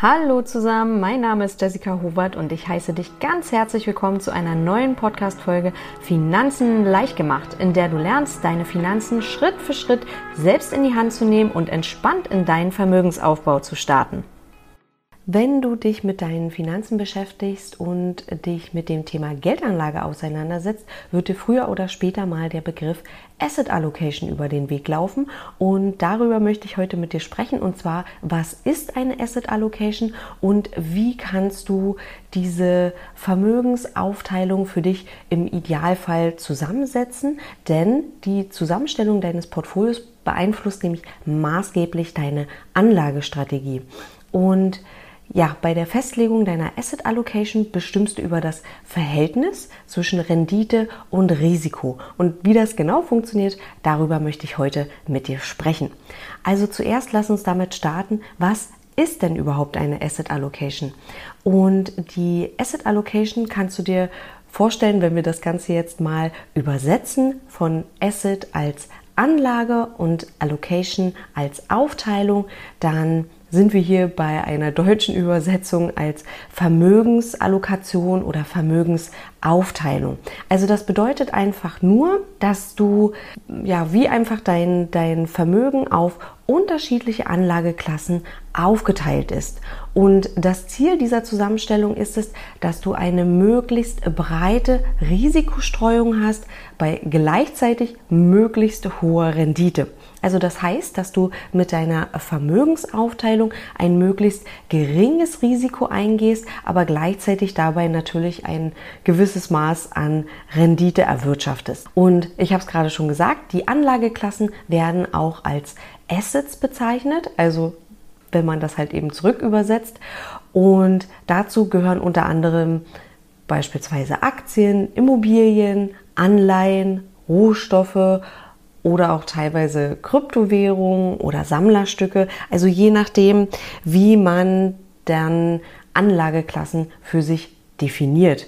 Hallo zusammen, mein Name ist Jessica Hubert und ich heiße dich ganz herzlich willkommen zu einer neuen Podcast-Folge Finanzen leicht gemacht, in der du lernst, deine Finanzen Schritt für Schritt selbst in die Hand zu nehmen und entspannt in deinen Vermögensaufbau zu starten. Wenn du dich mit deinen Finanzen beschäftigst und dich mit dem Thema Geldanlage auseinandersetzt, wird dir früher oder später mal der Begriff Asset Allocation über den Weg laufen. Und darüber möchte ich heute mit dir sprechen. Und zwar, was ist eine Asset Allocation und wie kannst du diese Vermögensaufteilung für dich im Idealfall zusammensetzen? Denn die Zusammenstellung deines Portfolios beeinflusst nämlich maßgeblich deine Anlagestrategie. Und ja, bei der Festlegung deiner Asset Allocation bestimmst du über das Verhältnis zwischen Rendite und Risiko. Und wie das genau funktioniert, darüber möchte ich heute mit dir sprechen. Also zuerst lass uns damit starten, was ist denn überhaupt eine Asset Allocation? Und die Asset Allocation kannst du dir vorstellen, wenn wir das Ganze jetzt mal übersetzen von Asset als Anlage und Allocation als Aufteilung, dann sind wir hier bei einer deutschen Übersetzung als Vermögensallokation oder Vermögensaufteilung. Also das bedeutet einfach nur, dass du ja wie einfach dein, dein Vermögen auf unterschiedliche Anlageklassen aufgeteilt ist. Und das Ziel dieser Zusammenstellung ist es, dass du eine möglichst breite Risikostreuung hast bei gleichzeitig möglichst hoher Rendite. Also das heißt, dass du mit deiner Vermögensaufteilung ein möglichst geringes Risiko eingehst, aber gleichzeitig dabei natürlich ein gewisses Maß an Rendite erwirtschaftest. Und ich habe es gerade schon gesagt, die Anlageklassen werden auch als Assets bezeichnet, also wenn man das halt eben zurück übersetzt. Und dazu gehören unter anderem beispielsweise Aktien, Immobilien, Anleihen, Rohstoffe oder auch teilweise Kryptowährungen oder Sammlerstücke. Also je nachdem, wie man dann Anlageklassen für sich definiert.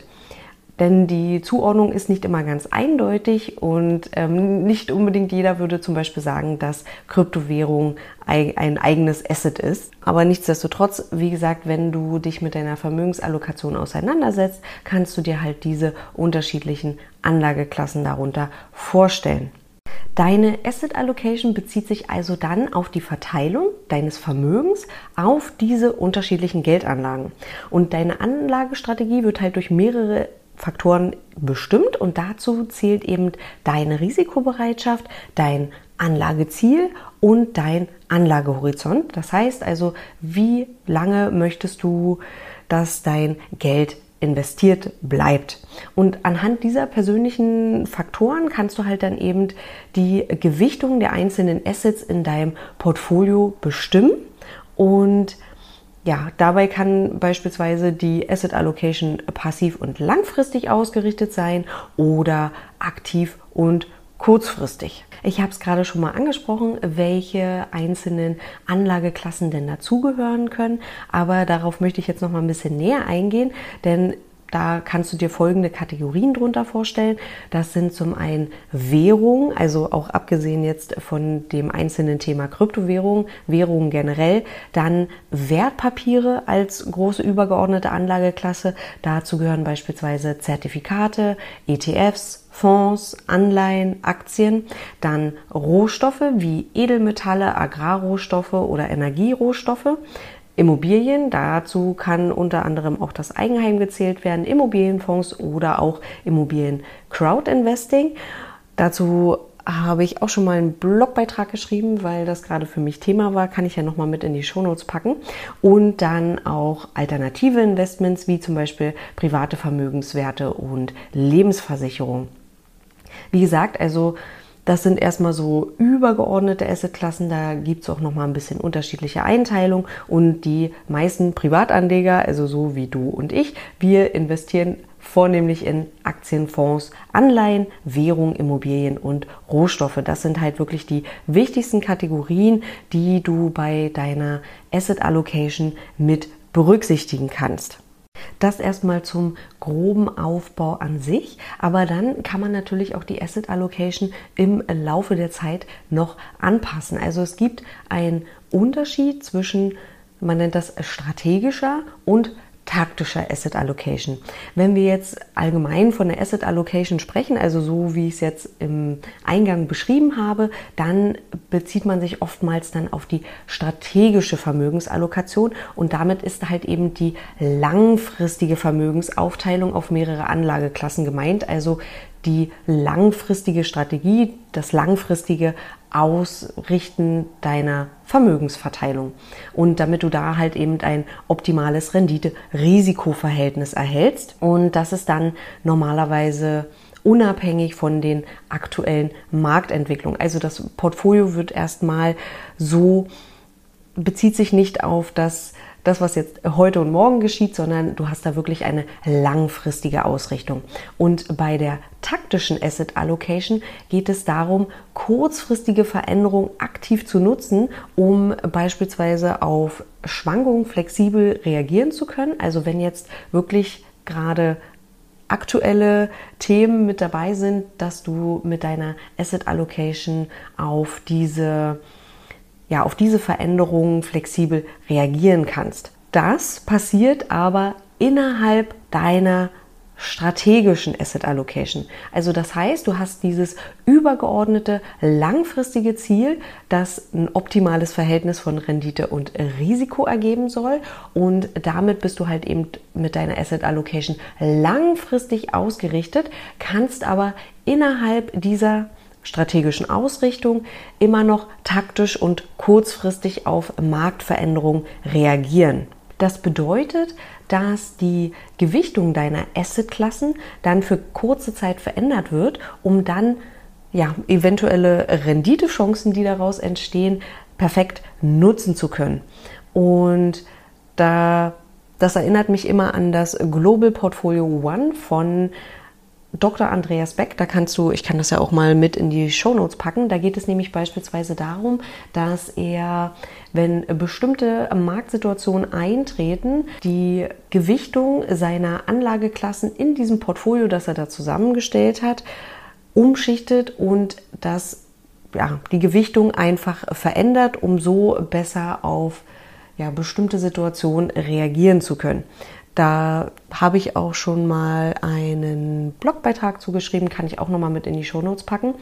Denn die Zuordnung ist nicht immer ganz eindeutig und ähm, nicht unbedingt jeder würde zum Beispiel sagen, dass Kryptowährung ein eigenes Asset ist. Aber nichtsdestotrotz, wie gesagt, wenn du dich mit deiner Vermögensallokation auseinandersetzt, kannst du dir halt diese unterschiedlichen Anlageklassen darunter vorstellen. Deine Asset Allocation bezieht sich also dann auf die Verteilung deines Vermögens auf diese unterschiedlichen Geldanlagen. Und deine Anlagestrategie wird halt durch mehrere Faktoren bestimmt und dazu zählt eben deine Risikobereitschaft, dein Anlageziel und dein Anlagehorizont. Das heißt also, wie lange möchtest du, dass dein Geld investiert bleibt. Und anhand dieser persönlichen Faktoren kannst du halt dann eben die Gewichtung der einzelnen Assets in deinem Portfolio bestimmen und ja, dabei kann beispielsweise die Asset Allocation passiv und langfristig ausgerichtet sein oder aktiv und kurzfristig. Ich habe es gerade schon mal angesprochen, welche einzelnen Anlageklassen denn dazugehören können, aber darauf möchte ich jetzt noch mal ein bisschen näher eingehen, denn da kannst du dir folgende Kategorien drunter vorstellen. Das sind zum einen Währungen, also auch abgesehen jetzt von dem einzelnen Thema Kryptowährung, Währungen generell, dann Wertpapiere als große übergeordnete Anlageklasse. Dazu gehören beispielsweise Zertifikate, ETFs, Fonds, Anleihen, Aktien, dann Rohstoffe wie Edelmetalle, Agrarrohstoffe oder Energierohstoffe, Immobilien. Dazu kann unter anderem auch das Eigenheim gezählt werden, Immobilienfonds oder auch Immobilien Crowd Investing. Dazu habe ich auch schon mal einen Blogbeitrag geschrieben, weil das gerade für mich Thema war, kann ich ja nochmal mit in die Shownotes packen. Und dann auch alternative Investments wie zum Beispiel private Vermögenswerte und Lebensversicherung. Wie gesagt, also das sind erstmal so übergeordnete Assetklassen. Da gibt es auch nochmal ein bisschen unterschiedliche Einteilung. Und die meisten Privatanleger, also so wie du und ich, wir investieren vornehmlich in Aktienfonds, Anleihen, Währung, Immobilien und Rohstoffe. Das sind halt wirklich die wichtigsten Kategorien, die du bei deiner Asset Allocation mit berücksichtigen kannst. Das erstmal zum groben Aufbau an sich, aber dann kann man natürlich auch die Asset Allocation im Laufe der Zeit noch anpassen. Also es gibt einen Unterschied zwischen man nennt das strategischer und taktischer Asset Allocation. Wenn wir jetzt allgemein von der Asset Allocation sprechen, also so wie ich es jetzt im Eingang beschrieben habe, dann bezieht man sich oftmals dann auf die strategische Vermögensallokation und damit ist halt eben die langfristige Vermögensaufteilung auf mehrere Anlageklassen gemeint, also die langfristige Strategie, das langfristige Ausrichten deiner Vermögensverteilung. Und damit du da halt eben ein optimales Rendite-Risikoverhältnis erhältst. Und das ist dann normalerweise unabhängig von den aktuellen Marktentwicklungen. Also das Portfolio wird erstmal so, bezieht sich nicht auf das das, was jetzt heute und morgen geschieht, sondern du hast da wirklich eine langfristige Ausrichtung. Und bei der taktischen Asset Allocation geht es darum, kurzfristige Veränderungen aktiv zu nutzen, um beispielsweise auf Schwankungen flexibel reagieren zu können. Also wenn jetzt wirklich gerade aktuelle Themen mit dabei sind, dass du mit deiner Asset Allocation auf diese ja, auf diese Veränderungen flexibel reagieren kannst. Das passiert aber innerhalb deiner strategischen Asset Allocation. Also das heißt, du hast dieses übergeordnete langfristige Ziel, das ein optimales Verhältnis von Rendite und Risiko ergeben soll und damit bist du halt eben mit deiner Asset Allocation langfristig ausgerichtet, kannst aber innerhalb dieser strategischen Ausrichtung immer noch taktisch und kurzfristig auf Marktveränderungen reagieren. Das bedeutet, dass die Gewichtung deiner Assetklassen dann für kurze Zeit verändert wird, um dann ja, eventuelle Renditechancen, die daraus entstehen, perfekt nutzen zu können. Und da, das erinnert mich immer an das Global Portfolio One von Dr. Andreas Beck, da kannst du, ich kann das ja auch mal mit in die Show Notes packen, da geht es nämlich beispielsweise darum, dass er, wenn bestimmte Marktsituationen eintreten, die Gewichtung seiner Anlageklassen in diesem Portfolio, das er da zusammengestellt hat, umschichtet und das ja, die Gewichtung einfach verändert, um so besser auf ja, bestimmte Situationen reagieren zu können. Da habe ich auch schon mal einen Blogbeitrag zugeschrieben, kann ich auch noch mal mit in die Shownotes packen.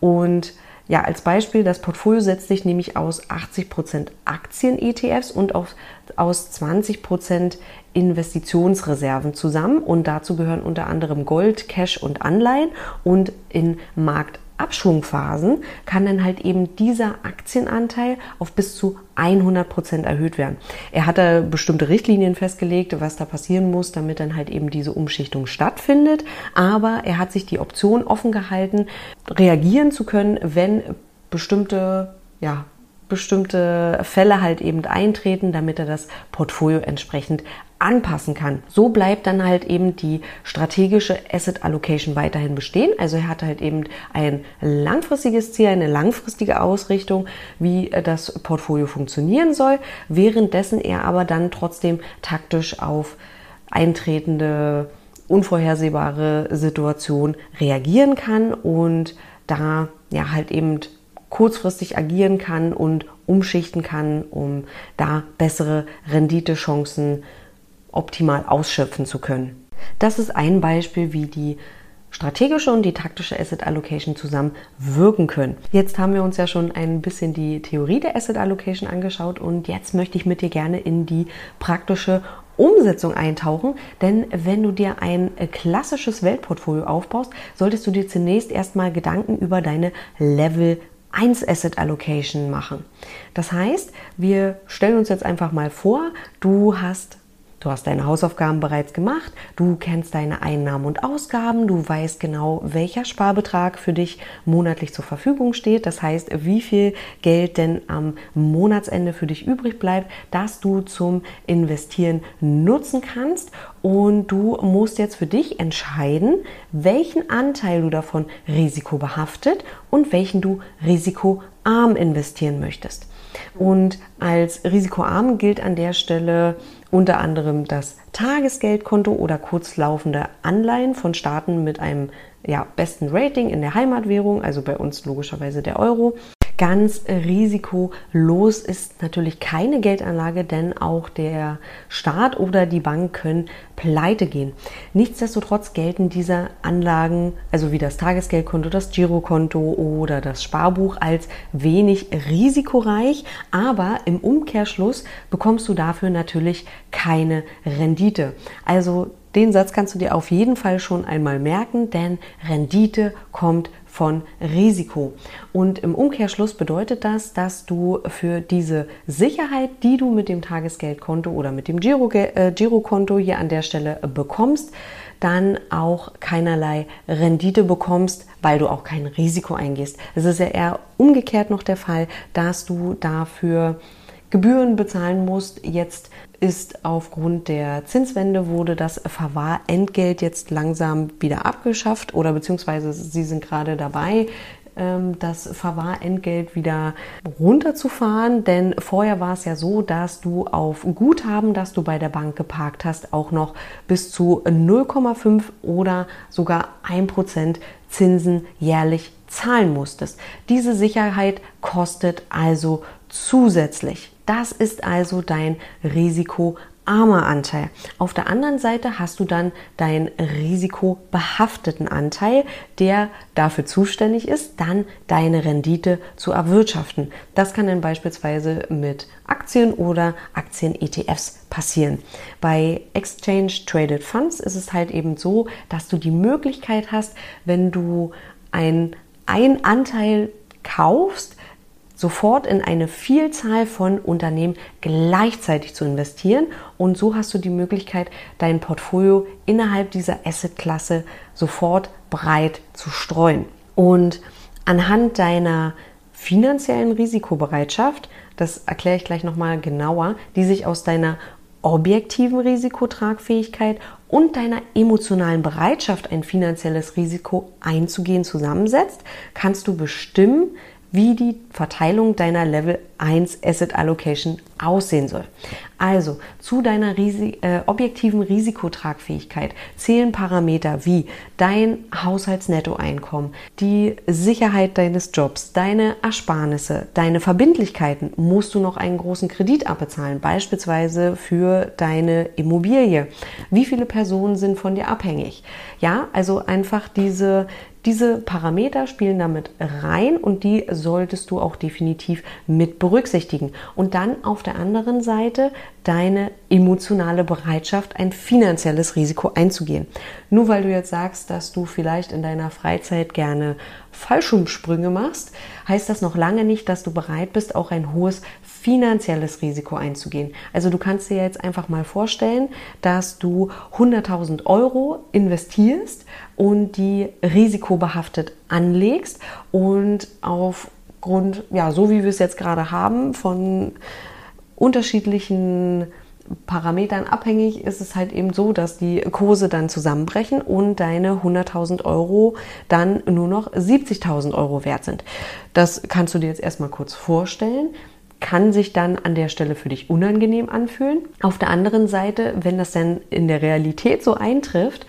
Und ja, als Beispiel, das Portfolio setzt sich nämlich aus 80% Aktien-ETFs und aus, aus 20% Investitionsreserven zusammen. Und dazu gehören unter anderem Gold, Cash und Anleihen. Und in Markt Abschwungphasen kann dann halt eben dieser Aktienanteil auf bis zu 100 Prozent erhöht werden. Er hat da bestimmte Richtlinien festgelegt, was da passieren muss, damit dann halt eben diese Umschichtung stattfindet. Aber er hat sich die Option offen gehalten, reagieren zu können, wenn bestimmte ja, bestimmte Fälle halt eben eintreten, damit er das Portfolio entsprechend anpassen kann. So bleibt dann halt eben die strategische Asset Allocation weiterhin bestehen. Also er hat halt eben ein langfristiges Ziel, eine langfristige Ausrichtung, wie das Portfolio funktionieren soll, währenddessen er aber dann trotzdem taktisch auf eintretende unvorhersehbare Situation reagieren kann und da ja halt eben kurzfristig agieren kann und umschichten kann, um da bessere Renditechancen optimal ausschöpfen zu können. Das ist ein Beispiel, wie die strategische und die taktische Asset Allocation zusammen wirken können. Jetzt haben wir uns ja schon ein bisschen die Theorie der Asset Allocation angeschaut und jetzt möchte ich mit dir gerne in die praktische Umsetzung eintauchen, denn wenn du dir ein klassisches Weltportfolio aufbaust, solltest du dir zunächst erstmal Gedanken über deine Level 1 Asset Allocation machen. Das heißt, wir stellen uns jetzt einfach mal vor, du hast Du hast deine Hausaufgaben bereits gemacht, du kennst deine Einnahmen und Ausgaben, du weißt genau, welcher Sparbetrag für dich monatlich zur Verfügung steht. Das heißt, wie viel Geld denn am Monatsende für dich übrig bleibt, das du zum Investieren nutzen kannst. Und du musst jetzt für dich entscheiden, welchen Anteil du davon risikobehaftet und welchen du risikoarm investieren möchtest. Und als risikoarm gilt an der Stelle unter anderem das Tagesgeldkonto oder kurzlaufende Anleihen von Staaten mit einem ja, besten Rating in der Heimatwährung, also bei uns logischerweise der Euro. Ganz risikolos ist natürlich keine Geldanlage, denn auch der Staat oder die Bank können pleite gehen. Nichtsdestotrotz gelten diese Anlagen, also wie das Tagesgeldkonto, das Girokonto oder das Sparbuch, als wenig risikoreich, aber im Umkehrschluss bekommst du dafür natürlich keine Rendite. Also den Satz kannst du dir auf jeden Fall schon einmal merken, denn Rendite kommt von Risiko. Und im Umkehrschluss bedeutet das, dass du für diese Sicherheit, die du mit dem Tagesgeldkonto oder mit dem Giro, äh, Girokonto hier an der Stelle bekommst, dann auch keinerlei Rendite bekommst, weil du auch kein Risiko eingehst. Es ist ja eher umgekehrt noch der Fall, dass du dafür Gebühren bezahlen musst. Jetzt ist aufgrund der Zinswende wurde das Verwahrentgelt jetzt langsam wieder abgeschafft oder beziehungsweise sie sind gerade dabei, ähm, das Verwahrentgelt wieder runterzufahren, denn vorher war es ja so, dass du auf Guthaben, das du bei der Bank geparkt hast, auch noch bis zu 0,5 oder sogar 1% Zinsen jährlich zahlen musstest. Diese Sicherheit kostet also zusätzlich. Das ist also dein risikoarmer Anteil. Auf der anderen Seite hast du dann deinen risikobehafteten Anteil, der dafür zuständig ist, dann deine Rendite zu erwirtschaften. Das kann dann beispielsweise mit Aktien oder Aktien-ETFs passieren. Bei Exchange Traded Funds ist es halt eben so, dass du die Möglichkeit hast, wenn du ein, ein Anteil kaufst, sofort in eine Vielzahl von Unternehmen gleichzeitig zu investieren. Und so hast du die Möglichkeit, dein Portfolio innerhalb dieser Assetklasse sofort breit zu streuen. Und anhand deiner finanziellen Risikobereitschaft, das erkläre ich gleich nochmal genauer, die sich aus deiner objektiven Risikotragfähigkeit und deiner emotionalen Bereitschaft, ein finanzielles Risiko einzugehen, zusammensetzt, kannst du bestimmen, wie die Verteilung deiner Level 1 Asset Allocation aussehen soll. Also zu deiner Risi äh, objektiven Risikotragfähigkeit zählen Parameter wie dein Haushaltsnettoeinkommen, die Sicherheit deines Jobs, deine Ersparnisse, deine Verbindlichkeiten. Musst du noch einen großen Kredit abbezahlen, beispielsweise für deine Immobilie? Wie viele Personen sind von dir abhängig? Ja, also einfach diese diese Parameter spielen damit rein und die solltest du auch definitiv mit berücksichtigen. Und dann auf der anderen Seite deine emotionale Bereitschaft, ein finanzielles Risiko einzugehen. Nur weil du jetzt sagst, dass du vielleicht in deiner Freizeit gerne Fallschirmsprünge machst, heißt das noch lange nicht, dass du bereit bist, auch ein hohes finanzielles Risiko einzugehen. Also du kannst dir jetzt einfach mal vorstellen, dass du 100.000 Euro investierst und die risikobehaftet anlegst und aufgrund, ja, so wie wir es jetzt gerade haben, von unterschiedlichen Parametern abhängig ist es halt eben so, dass die Kurse dann zusammenbrechen und deine 100.000 Euro dann nur noch 70.000 Euro wert sind. Das kannst du dir jetzt erstmal kurz vorstellen kann sich dann an der Stelle für dich unangenehm anfühlen. Auf der anderen Seite, wenn das dann in der Realität so eintrifft,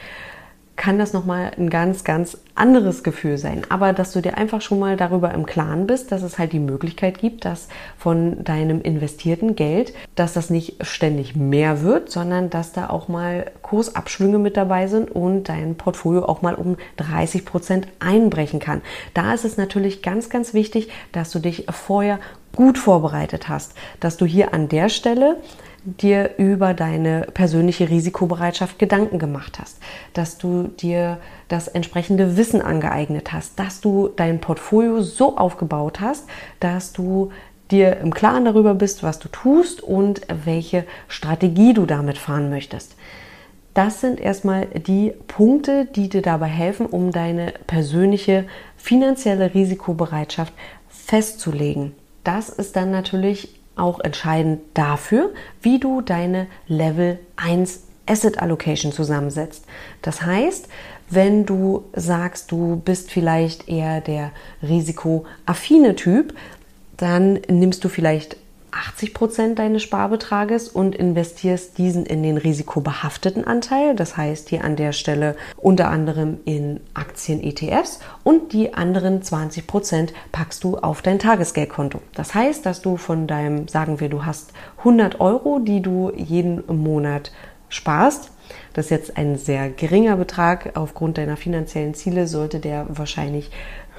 kann das nochmal ein ganz, ganz anderes Gefühl sein. Aber dass du dir einfach schon mal darüber im Klaren bist, dass es halt die Möglichkeit gibt, dass von deinem investierten Geld, dass das nicht ständig mehr wird, sondern dass da auch mal Kursabschwünge mit dabei sind und dein Portfolio auch mal um 30 Prozent einbrechen kann. Da ist es natürlich ganz, ganz wichtig, dass du dich vorher gut vorbereitet hast, dass du hier an der Stelle dir über deine persönliche Risikobereitschaft Gedanken gemacht hast, dass du dir das entsprechende Wissen angeeignet hast, dass du dein Portfolio so aufgebaut hast, dass du dir im Klaren darüber bist, was du tust und welche Strategie du damit fahren möchtest. Das sind erstmal die Punkte, die dir dabei helfen, um deine persönliche finanzielle Risikobereitschaft festzulegen. Das ist dann natürlich auch entscheidend dafür, wie du deine Level 1 Asset Allocation zusammensetzt. Das heißt, wenn du sagst, du bist vielleicht eher der risikoaffine Typ, dann nimmst du vielleicht 80 Prozent deines Sparbetrages und investierst diesen in den risikobehafteten Anteil. Das heißt hier an der Stelle unter anderem in Aktien-ETFs und die anderen 20 Prozent packst du auf dein Tagesgeldkonto. Das heißt, dass du von deinem, sagen wir, du hast 100 Euro, die du jeden Monat sparst. Das ist jetzt ein sehr geringer Betrag. Aufgrund deiner finanziellen Ziele sollte der wahrscheinlich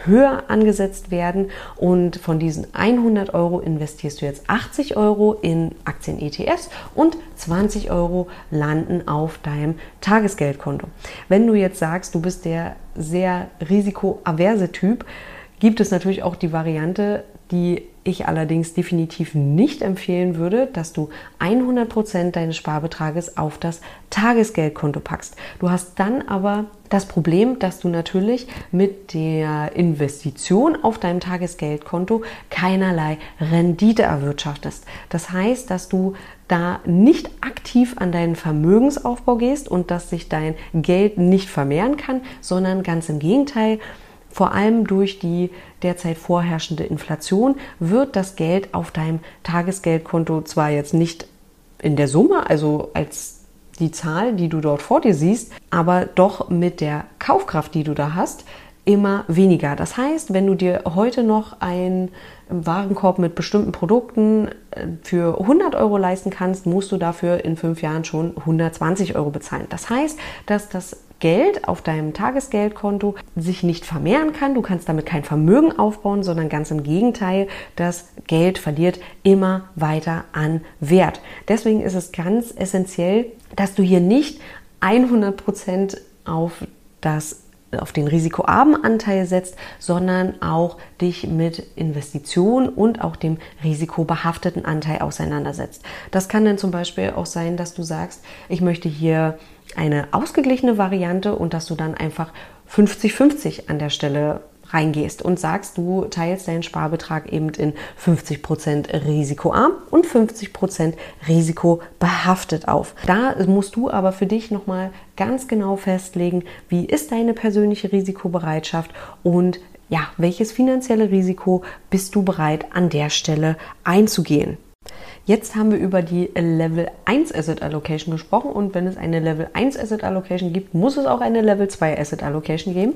höher angesetzt werden. Und von diesen 100 Euro investierst du jetzt 80 Euro in Aktien-ETFs und 20 Euro landen auf deinem Tagesgeldkonto. Wenn du jetzt sagst, du bist der sehr risikoaverse Typ, gibt es natürlich auch die Variante, die ich allerdings definitiv nicht empfehlen würde, dass du 100% deines Sparbetrages auf das Tagesgeldkonto packst. Du hast dann aber das Problem, dass du natürlich mit der Investition auf deinem Tagesgeldkonto keinerlei Rendite erwirtschaftest. Das heißt, dass du da nicht aktiv an deinen Vermögensaufbau gehst und dass sich dein Geld nicht vermehren kann, sondern ganz im Gegenteil, vor allem durch die derzeit vorherrschende Inflation wird das Geld auf deinem Tagesgeldkonto zwar jetzt nicht in der Summe, also als die Zahl, die du dort vor dir siehst, aber doch mit der Kaufkraft, die du da hast, immer weniger. Das heißt, wenn du dir heute noch einen Warenkorb mit bestimmten Produkten äh, für 100 Euro leisten kannst, musst du dafür in fünf Jahren schon 120 Euro bezahlen. Das heißt, dass das Geld auf deinem Tagesgeldkonto sich nicht vermehren kann. Du kannst damit kein Vermögen aufbauen, sondern ganz im Gegenteil, das Geld verliert immer weiter an Wert. Deswegen ist es ganz essentiell, dass du hier nicht 100 Prozent auf das auf den risikoarmen Anteil setzt, sondern auch dich mit Investitionen und auch dem risikobehafteten Anteil auseinandersetzt. Das kann dann zum Beispiel auch sein, dass du sagst, ich möchte hier eine ausgeglichene Variante und dass du dann einfach 50-50 an der Stelle reingehst und sagst, du teilst deinen Sparbetrag eben in 50% risikoarm und 50% risikobehaftet auf. Da musst du aber für dich nochmal ganz genau festlegen, wie ist deine persönliche Risikobereitschaft und ja, welches finanzielle Risiko bist du bereit an der Stelle einzugehen. Jetzt haben wir über die Level 1 Asset Allocation gesprochen und wenn es eine Level 1 Asset Allocation gibt, muss es auch eine Level 2 Asset Allocation geben.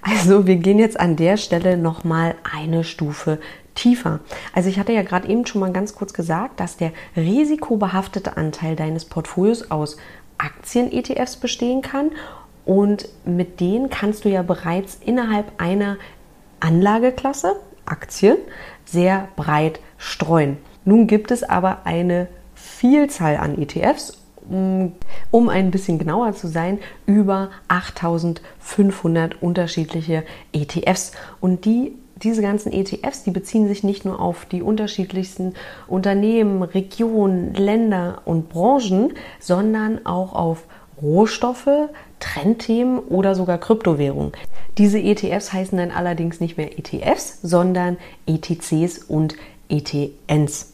Also wir gehen jetzt an der Stelle nochmal eine Stufe tiefer. Also ich hatte ja gerade eben schon mal ganz kurz gesagt, dass der risikobehaftete Anteil deines Portfolios aus Aktien-ETFs bestehen kann und mit denen kannst du ja bereits innerhalb einer Anlageklasse, Aktien, sehr breit streuen. Nun gibt es aber eine Vielzahl an ETFs, um ein bisschen genauer zu sein, über 8500 unterschiedliche ETFs. Und die, diese ganzen ETFs, die beziehen sich nicht nur auf die unterschiedlichsten Unternehmen, Regionen, Länder und Branchen, sondern auch auf Rohstoffe, Trendthemen oder sogar Kryptowährungen. Diese ETFs heißen dann allerdings nicht mehr ETFs, sondern ETCs und ETNs.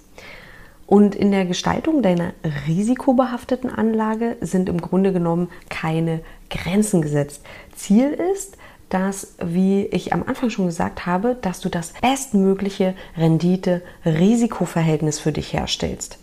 Und in der Gestaltung deiner risikobehafteten Anlage sind im Grunde genommen keine Grenzen gesetzt. Ziel ist, dass, wie ich am Anfang schon gesagt habe, dass du das bestmögliche Rendite-Risikoverhältnis für dich herstellst.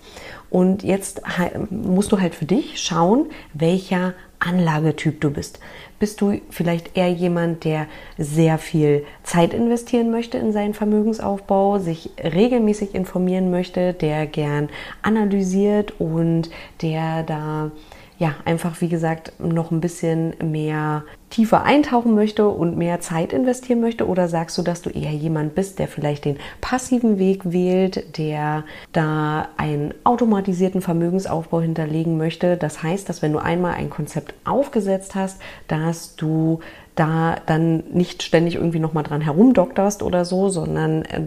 Und jetzt musst du halt für dich schauen, welcher Anlagetyp du bist. Bist du vielleicht eher jemand, der sehr viel Zeit investieren möchte in seinen Vermögensaufbau, sich regelmäßig informieren möchte, der gern analysiert und der da ja, einfach wie gesagt noch ein bisschen mehr tiefer eintauchen möchte und mehr Zeit investieren möchte? Oder sagst du, dass du eher jemand bist, der vielleicht den passiven Weg wählt, der da einen automatisierten Vermögensaufbau hinterlegen möchte? Das heißt, dass wenn du einmal ein Konzept aufgesetzt hast, dass du da dann nicht ständig irgendwie nochmal dran herumdokterst oder so, sondern äh,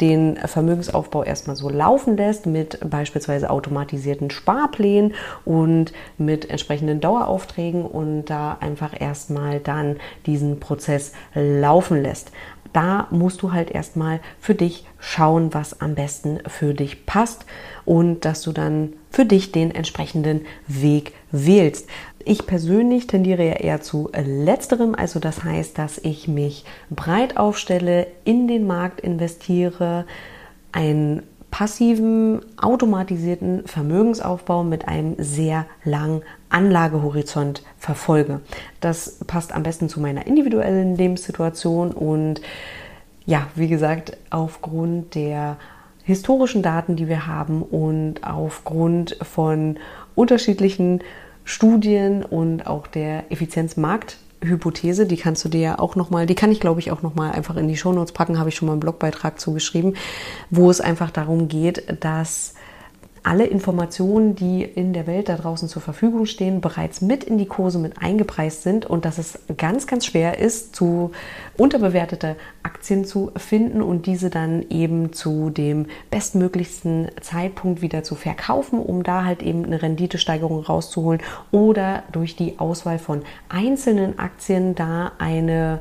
den Vermögensaufbau erstmal so laufen lässt mit beispielsweise automatisierten Sparplänen und mit entsprechenden Daueraufträgen und da einfach erstmal dann diesen Prozess laufen lässt. Da musst du halt erstmal für dich schauen, was am besten für dich passt und dass du dann für dich den entsprechenden Weg wählst. Ich persönlich tendiere ja eher zu letzterem, also das heißt, dass ich mich breit aufstelle, in den Markt investiere, ein passiven, automatisierten Vermögensaufbau mit einem sehr langen Anlagehorizont verfolge. Das passt am besten zu meiner individuellen Lebenssituation und ja, wie gesagt, aufgrund der historischen Daten, die wir haben und aufgrund von unterschiedlichen Studien und auch der Effizienzmarkthypothese, die kannst du dir ja auch nochmal, die kann ich glaube ich auch nochmal einfach in die Shownotes packen, habe ich schon mal einen Blogbeitrag zugeschrieben, wo es einfach darum geht, dass alle Informationen, die in der Welt da draußen zur Verfügung stehen, bereits mit in die Kurse mit eingepreist sind und dass es ganz, ganz schwer ist, zu unterbewertete Aktien zu finden und diese dann eben zu dem bestmöglichsten Zeitpunkt wieder zu verkaufen, um da halt eben eine Renditesteigerung rauszuholen oder durch die Auswahl von einzelnen Aktien da eine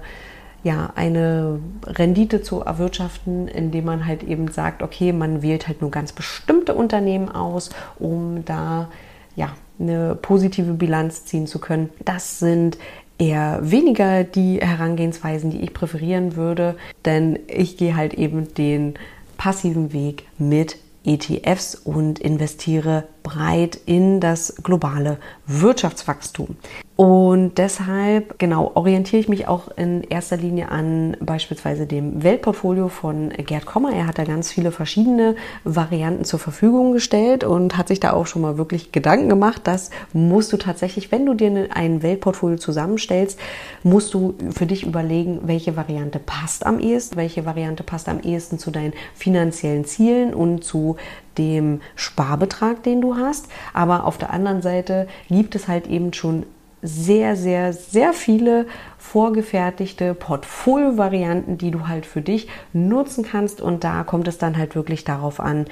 ja, eine Rendite zu erwirtschaften, indem man halt eben sagt, okay, man wählt halt nur ganz bestimmte Unternehmen aus, um da ja, eine positive Bilanz ziehen zu können. Das sind eher weniger die Herangehensweisen, die ich präferieren würde, denn ich gehe halt eben den passiven Weg mit ETFs und investiere breit in das globale Wirtschaftswachstum. Und deshalb, genau, orientiere ich mich auch in erster Linie an beispielsweise dem Weltportfolio von Gerd Kommer. Er hat da ganz viele verschiedene Varianten zur Verfügung gestellt und hat sich da auch schon mal wirklich Gedanken gemacht. Das musst du tatsächlich, wenn du dir ein Weltportfolio zusammenstellst, musst du für dich überlegen, welche Variante passt am ehesten, welche Variante passt am ehesten zu deinen finanziellen Zielen und zu dem Sparbetrag, den du hast. Aber auf der anderen Seite gibt es halt eben schon sehr, sehr, sehr viele vorgefertigte Portfolio-Varianten, die du halt für dich nutzen kannst. Und da kommt es dann halt wirklich darauf an,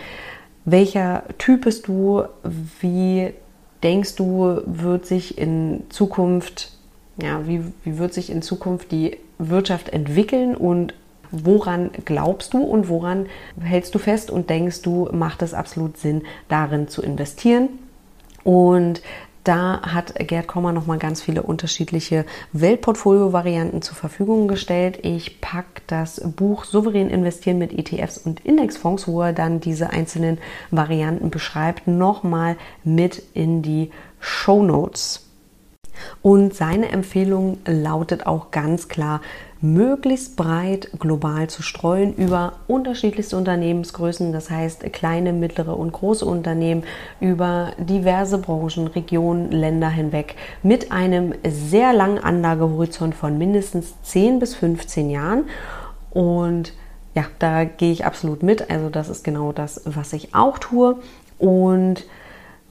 welcher Typ bist du, wie denkst du, wird sich in Zukunft, ja, wie, wie wird sich in Zukunft die Wirtschaft entwickeln und woran glaubst du und woran hältst du fest und denkst du, macht es absolut Sinn, darin zu investieren? Und da hat Gerd Kommer nochmal ganz viele unterschiedliche Weltportfolio-Varianten zur Verfügung gestellt. Ich packe das Buch Souverän investieren mit ETFs und Indexfonds, wo er dann diese einzelnen Varianten beschreibt, nochmal mit in die Show Notes. Und seine Empfehlung lautet auch ganz klar, möglichst breit global zu streuen über unterschiedlichste Unternehmensgrößen, das heißt kleine, mittlere und große Unternehmen über diverse Branchen, Regionen, Länder hinweg mit einem sehr langen Anlagehorizont von mindestens 10 bis 15 Jahren. Und ja, da gehe ich absolut mit. Also das ist genau das, was ich auch tue. Und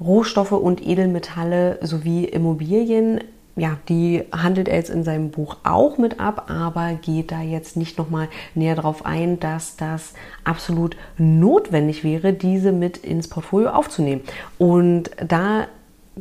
Rohstoffe und Edelmetalle sowie Immobilien ja, die handelt er jetzt in seinem Buch auch mit ab, aber geht da jetzt nicht nochmal näher darauf ein, dass das absolut notwendig wäre, diese mit ins Portfolio aufzunehmen. Und da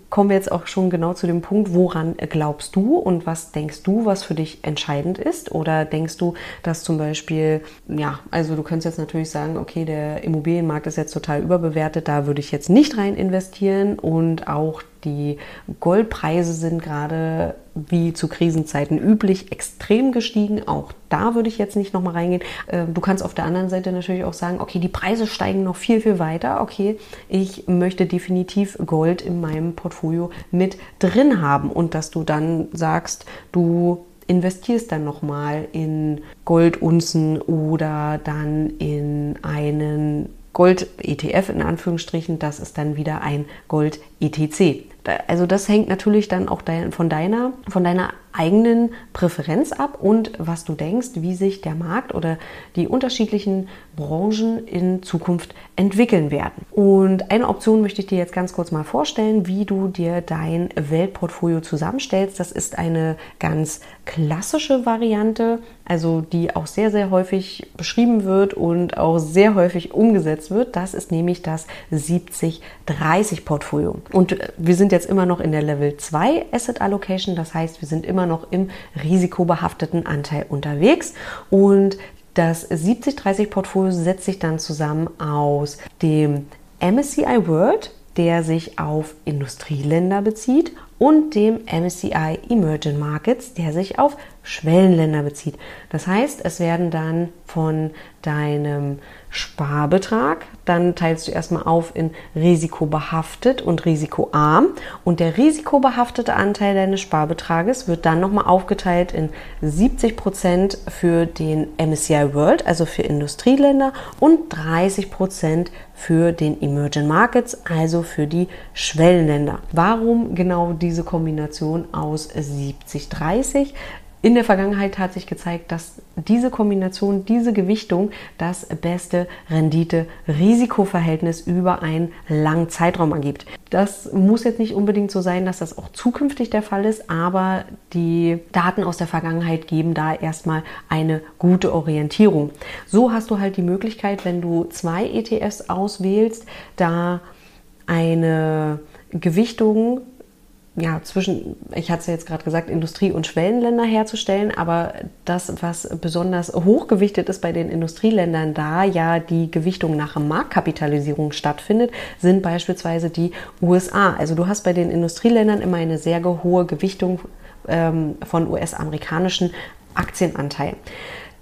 kommen wir jetzt auch schon genau zu dem Punkt, woran glaubst du und was denkst du, was für dich entscheidend ist? Oder denkst du, dass zum Beispiel, ja, also du könntest jetzt natürlich sagen, okay, der Immobilienmarkt ist jetzt total überbewertet, da würde ich jetzt nicht rein investieren und auch die Goldpreise sind gerade wie zu Krisenzeiten üblich extrem gestiegen. Auch da würde ich jetzt nicht nochmal reingehen. Ähm, du kannst auf der anderen Seite natürlich auch sagen, okay, die Preise steigen noch viel, viel weiter. Okay, ich möchte definitiv Gold in meinem Portfolio mit drin haben und dass du dann sagst, du investierst dann nochmal in Goldunzen oder dann in einen Gold-ETF in Anführungsstrichen, das ist dann wieder ein Gold-ETC. Also das hängt natürlich dann auch von deiner, von deiner eigenen Präferenz ab und was du denkst, wie sich der Markt oder die unterschiedlichen Branchen in Zukunft entwickeln werden. Und eine Option möchte ich dir jetzt ganz kurz mal vorstellen, wie du dir dein Weltportfolio zusammenstellst. Das ist eine ganz klassische Variante, also die auch sehr, sehr häufig beschrieben wird und auch sehr häufig umgesetzt wird. Das ist nämlich das 70-30-Portfolio. Und wir sind jetzt immer noch in der Level 2 Asset Allocation, das heißt, wir sind immer immer noch im risikobehafteten Anteil unterwegs. Und das 70-30-Portfolio setzt sich dann zusammen aus dem MSCI World, der sich auf Industrieländer bezieht, und dem MSCI Emerging Markets, der sich auf Schwellenländer bezieht. Das heißt, es werden dann von deinem Sparbetrag, dann teilst du erstmal auf in risikobehaftet und risikoarm und der risikobehaftete Anteil deines Sparbetrages wird dann nochmal aufgeteilt in 70 Prozent für den MSCI World, also für Industrieländer und 30 Prozent für den Emerging Markets, also für die Schwellenländer. Warum genau diese Kombination aus 70-30? In der Vergangenheit hat sich gezeigt, dass diese Kombination, diese Gewichtung das beste Rendite-Risikoverhältnis über einen langen Zeitraum ergibt. Das muss jetzt nicht unbedingt so sein, dass das auch zukünftig der Fall ist, aber die Daten aus der Vergangenheit geben da erstmal eine gute Orientierung. So hast du halt die Möglichkeit, wenn du zwei ETFs auswählst, da eine Gewichtung ja, zwischen, ich hatte es ja jetzt gerade gesagt, Industrie- und Schwellenländer herzustellen, aber das, was besonders hochgewichtet ist bei den Industrieländern, da ja die Gewichtung nach Marktkapitalisierung stattfindet, sind beispielsweise die USA. Also du hast bei den Industrieländern immer eine sehr hohe Gewichtung ähm, von US-amerikanischen Aktienanteilen.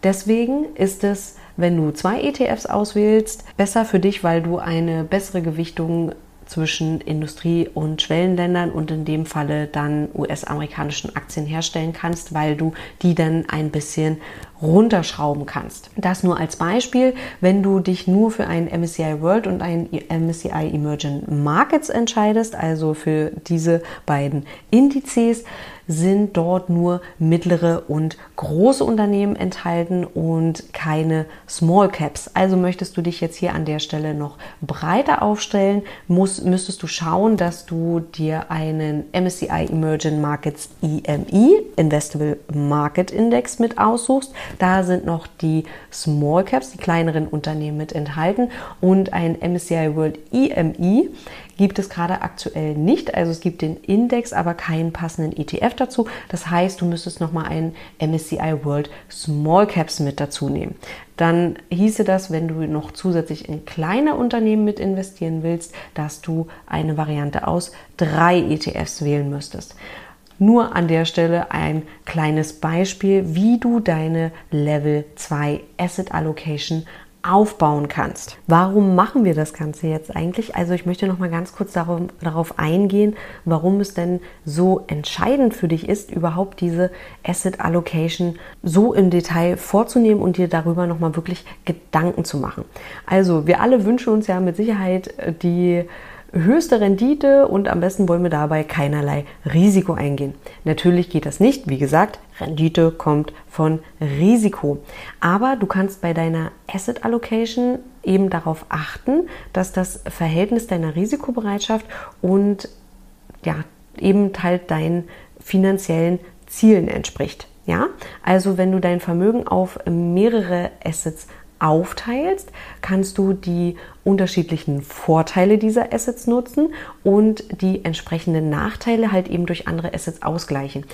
Deswegen ist es wenn du zwei ETFs auswählst, besser für dich, weil du eine bessere Gewichtung zwischen Industrie- und Schwellenländern und in dem Falle dann US-amerikanischen Aktien herstellen kannst, weil du die dann ein bisschen runterschrauben kannst. Das nur als Beispiel, wenn du dich nur für einen MSCI World und einen MSCI Emerging Markets entscheidest, also für diese beiden Indizes, sind dort nur mittlere und große Unternehmen enthalten und keine Small Caps. Also möchtest du dich jetzt hier an der Stelle noch breiter aufstellen, muss, müsstest du schauen, dass du dir einen MSCI Emerging Markets EMI, Investable Market Index, mit aussuchst. Da sind noch die Small Caps, die kleineren Unternehmen mit enthalten und ein MSCI World EMI gibt es gerade aktuell nicht. Also es gibt den Index, aber keinen passenden ETF dazu. Das heißt, du müsstest nochmal einen MSCI World Small Caps mit dazu nehmen. Dann hieße das, wenn du noch zusätzlich in kleine Unternehmen mit investieren willst, dass du eine Variante aus drei ETFs wählen müsstest. Nur an der Stelle ein kleines Beispiel, wie du deine Level 2 Asset Allocation aufbauen kannst. Warum machen wir das Ganze jetzt eigentlich? Also ich möchte noch mal ganz kurz darauf, darauf, eingehen, warum es denn so entscheidend für dich ist, überhaupt diese Asset Allocation so im Detail vorzunehmen und dir darüber noch mal wirklich Gedanken zu machen. Also wir alle wünschen uns ja mit Sicherheit die höchste Rendite und am besten wollen wir dabei keinerlei Risiko eingehen. Natürlich geht das nicht. Wie gesagt, Rendite kommt von Risiko. Aber du kannst bei deiner Asset Allocation eben darauf achten, dass das Verhältnis deiner Risikobereitschaft und ja, eben halt deinen finanziellen Zielen entspricht. Ja, also wenn du dein Vermögen auf mehrere Assets aufteilst, kannst du die unterschiedlichen Vorteile dieser Assets nutzen und die entsprechenden Nachteile halt eben durch andere Assets ausgleichen.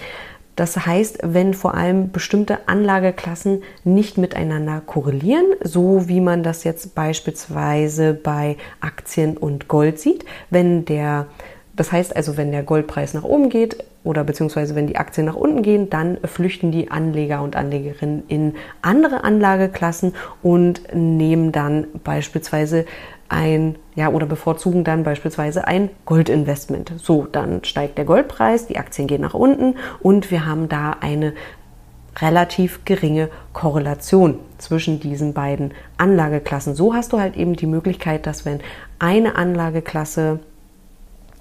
Das heißt, wenn vor allem bestimmte Anlageklassen nicht miteinander korrelieren, so wie man das jetzt beispielsweise bei Aktien und Gold sieht, wenn der das heißt also, wenn der Goldpreis nach oben geht oder beziehungsweise wenn die Aktien nach unten gehen, dann flüchten die Anleger und Anlegerinnen in andere Anlageklassen und nehmen dann beispielsweise ein, ja, oder bevorzugen dann beispielsweise ein Goldinvestment. So, dann steigt der Goldpreis, die Aktien gehen nach unten und wir haben da eine relativ geringe Korrelation zwischen diesen beiden Anlageklassen. So hast du halt eben die Möglichkeit, dass wenn eine Anlageklasse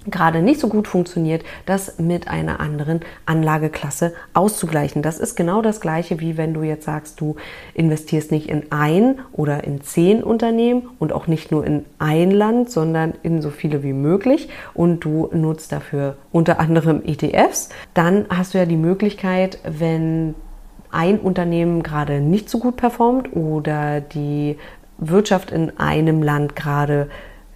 gerade nicht so gut funktioniert, das mit einer anderen Anlageklasse auszugleichen. Das ist genau das gleiche, wie wenn du jetzt sagst, du investierst nicht in ein oder in zehn Unternehmen und auch nicht nur in ein Land, sondern in so viele wie möglich und du nutzt dafür unter anderem ETFs. Dann hast du ja die Möglichkeit, wenn ein Unternehmen gerade nicht so gut performt oder die Wirtschaft in einem Land gerade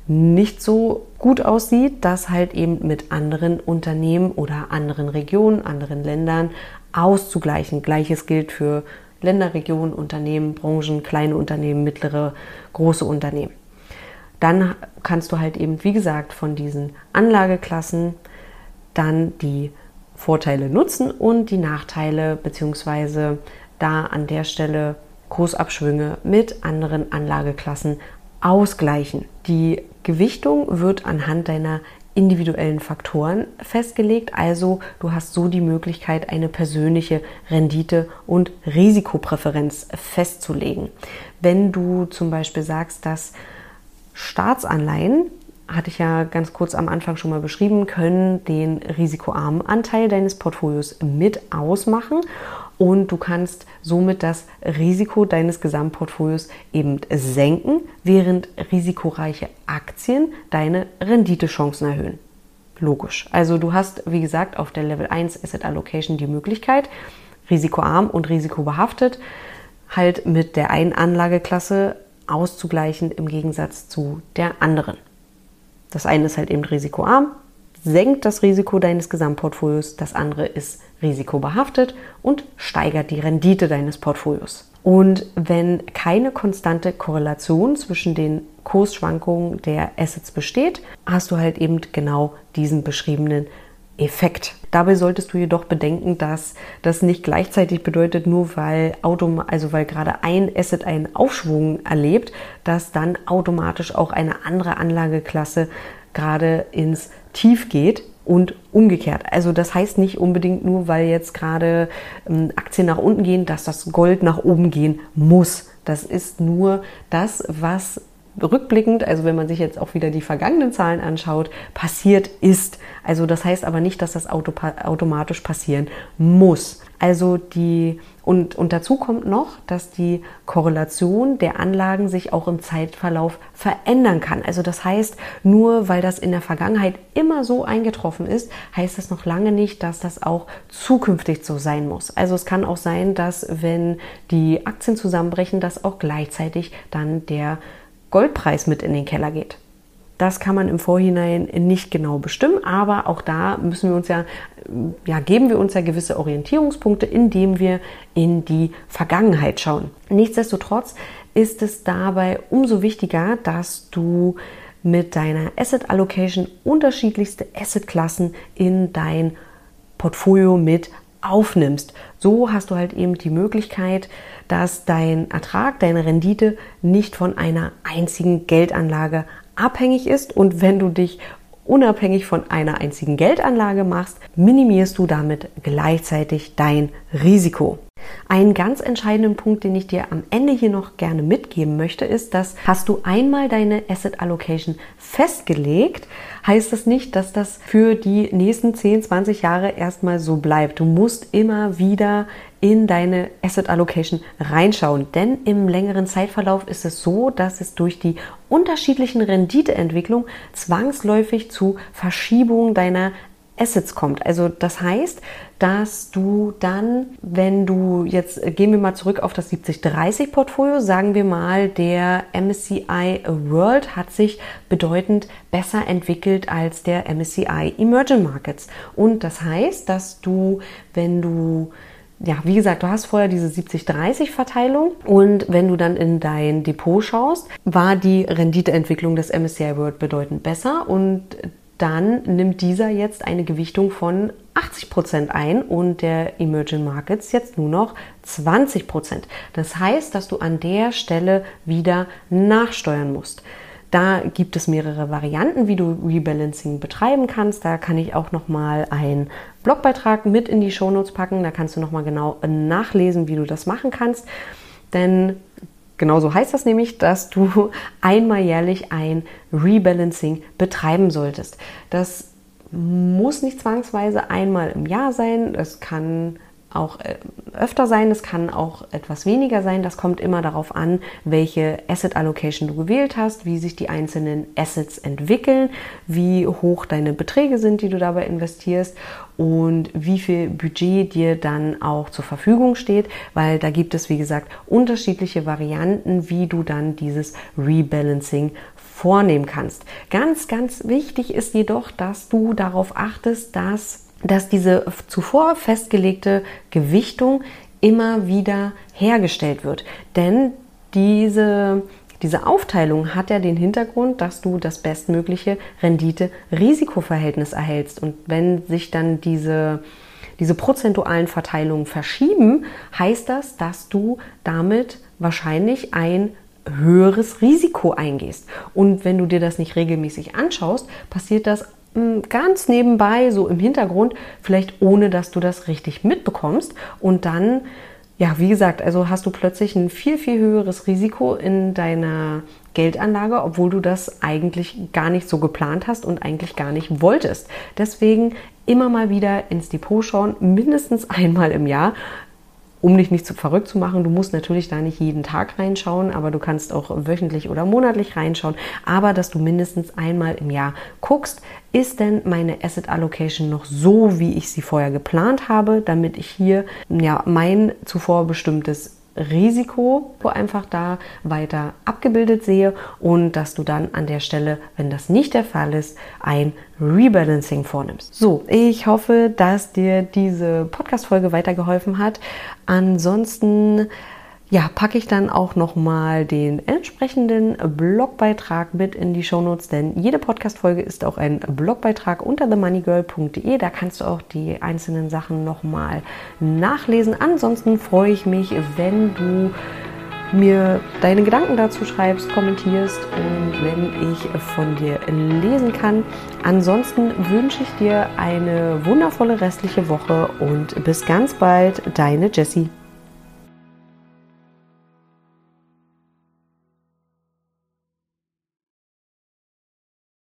nicht so gut aussieht, das halt eben mit anderen Unternehmen oder anderen Regionen, anderen Ländern auszugleichen. Gleiches gilt für Länder, Regionen, Unternehmen, Branchen, kleine Unternehmen, mittlere, große Unternehmen. Dann kannst du halt eben, wie gesagt, von diesen Anlageklassen dann die Vorteile nutzen und die Nachteile beziehungsweise da an der Stelle Kursabschwünge mit anderen Anlageklassen ausgleichen. Die Gewichtung wird anhand deiner individuellen Faktoren festgelegt. Also du hast so die Möglichkeit, eine persönliche Rendite- und Risikopräferenz festzulegen. Wenn du zum Beispiel sagst, dass Staatsanleihen, hatte ich ja ganz kurz am Anfang schon mal beschrieben, können den risikoarmen Anteil deines Portfolios mit ausmachen und du kannst somit das Risiko deines Gesamtportfolios eben senken, während risikoreiche Aktien deine Renditechancen erhöhen. Logisch. Also du hast, wie gesagt, auf der Level 1 Asset Allocation die Möglichkeit, risikoarm und risikobehaftet halt mit der einen Anlageklasse auszugleichen im Gegensatz zu der anderen. Das eine ist halt eben risikoarm, senkt das Risiko deines Gesamtportfolios, das andere ist risikobehaftet und steigert die Rendite deines Portfolios. Und wenn keine konstante Korrelation zwischen den Kursschwankungen der Assets besteht, hast du halt eben genau diesen beschriebenen Effekt. Dabei solltest du jedoch bedenken, dass das nicht gleichzeitig bedeutet, nur weil Autom also weil gerade ein Asset einen Aufschwung erlebt, dass dann automatisch auch eine andere Anlageklasse gerade ins Tief geht und umgekehrt. Also das heißt nicht unbedingt nur, weil jetzt gerade ähm, Aktien nach unten gehen, dass das Gold nach oben gehen muss. Das ist nur das, was rückblickend, also wenn man sich jetzt auch wieder die vergangenen Zahlen anschaut, passiert ist. Also das heißt aber nicht, dass das Auto automatisch passieren muss. Also die und, und dazu kommt noch, dass die Korrelation der Anlagen sich auch im Zeitverlauf verändern kann. Also das heißt, nur weil das in der Vergangenheit immer so eingetroffen ist, heißt das noch lange nicht, dass das auch zukünftig so sein muss. Also es kann auch sein, dass wenn die Aktien zusammenbrechen, dass auch gleichzeitig dann der Goldpreis mit in den Keller geht. Das kann man im Vorhinein nicht genau bestimmen, aber auch da müssen wir uns ja, ja, geben wir uns ja gewisse Orientierungspunkte, indem wir in die Vergangenheit schauen. Nichtsdestotrotz ist es dabei umso wichtiger, dass du mit deiner Asset Allocation unterschiedlichste Assetklassen in dein Portfolio mit aufnimmst. So hast du halt eben die Möglichkeit, dass dein Ertrag, deine Rendite nicht von einer einzigen Geldanlage abhängig ist und wenn du dich unabhängig von einer einzigen Geldanlage machst, minimierst du damit gleichzeitig dein Risiko. Ein ganz entscheidenden Punkt, den ich dir am Ende hier noch gerne mitgeben möchte, ist, dass hast du einmal deine Asset Allocation festgelegt, heißt das nicht, dass das für die nächsten 10, 20 Jahre erstmal so bleibt. Du musst immer wieder in deine Asset Allocation reinschauen, denn im längeren Zeitverlauf ist es so, dass es durch die unterschiedlichen Renditeentwicklung zwangsläufig zu Verschiebungen deiner Assets kommt. Also das heißt, dass du dann, wenn du jetzt gehen wir mal zurück auf das 70-30 Portfolio, sagen wir mal, der MSCI World hat sich bedeutend besser entwickelt als der MSCI Emerging Markets. Und das heißt, dass du, wenn du ja, wie gesagt, du hast vorher diese 70-30-Verteilung und wenn du dann in dein Depot schaust, war die Renditeentwicklung des MSCI World bedeutend besser und dann nimmt dieser jetzt eine Gewichtung von 80 Prozent ein und der Emerging Markets jetzt nur noch 20 Prozent. Das heißt, dass du an der Stelle wieder nachsteuern musst. Da gibt es mehrere Varianten, wie du Rebalancing betreiben kannst. Da kann ich auch noch mal einen Blogbeitrag mit in die Shownotes packen. Da kannst du noch mal genau nachlesen, wie du das machen kannst. Denn Genauso heißt das nämlich, dass du einmal jährlich ein Rebalancing betreiben solltest. Das muss nicht zwangsweise einmal im Jahr sein. Es kann auch äh, öfter sein, es kann auch etwas weniger sein. Das kommt immer darauf an, welche Asset Allocation du gewählt hast, wie sich die einzelnen Assets entwickeln, wie hoch deine Beträge sind, die du dabei investierst und wie viel Budget dir dann auch zur Verfügung steht, weil da gibt es, wie gesagt, unterschiedliche Varianten, wie du dann dieses Rebalancing vornehmen kannst. Ganz, ganz wichtig ist jedoch, dass du darauf achtest, dass dass diese zuvor festgelegte Gewichtung immer wieder hergestellt wird. Denn diese diese Aufteilung hat ja den Hintergrund, dass du das bestmögliche Rendite-Risikoverhältnis erhältst. Und wenn sich dann diese diese prozentualen Verteilungen verschieben, heißt das, dass du damit wahrscheinlich ein höheres Risiko eingehst. Und wenn du dir das nicht regelmäßig anschaust, passiert das ganz nebenbei, so im Hintergrund, vielleicht ohne dass du das richtig mitbekommst. Und dann, ja, wie gesagt, also hast du plötzlich ein viel, viel höheres Risiko in deiner Geldanlage, obwohl du das eigentlich gar nicht so geplant hast und eigentlich gar nicht wolltest. Deswegen immer mal wieder ins Depot schauen, mindestens einmal im Jahr um dich nicht zu verrückt zu machen. Du musst natürlich da nicht jeden Tag reinschauen, aber du kannst auch wöchentlich oder monatlich reinschauen. Aber dass du mindestens einmal im Jahr guckst, ist denn meine Asset Allocation noch so, wie ich sie vorher geplant habe, damit ich hier ja mein zuvor bestimmtes Risiko einfach da weiter abgebildet sehe und dass du dann an der Stelle, wenn das nicht der Fall ist, ein Rebalancing vornimmst. So, ich hoffe, dass dir diese Podcast-Folge weitergeholfen hat. Ansonsten ja, packe ich dann auch nochmal den entsprechenden Blogbeitrag mit in die Shownotes, denn jede Podcast-Folge ist auch ein Blogbeitrag unter themoneygirl.de. Da kannst du auch die einzelnen Sachen nochmal nachlesen. Ansonsten freue ich mich, wenn du mir deine Gedanken dazu schreibst, kommentierst und wenn ich von dir lesen kann. Ansonsten wünsche ich dir eine wundervolle restliche Woche und bis ganz bald, deine Jessie.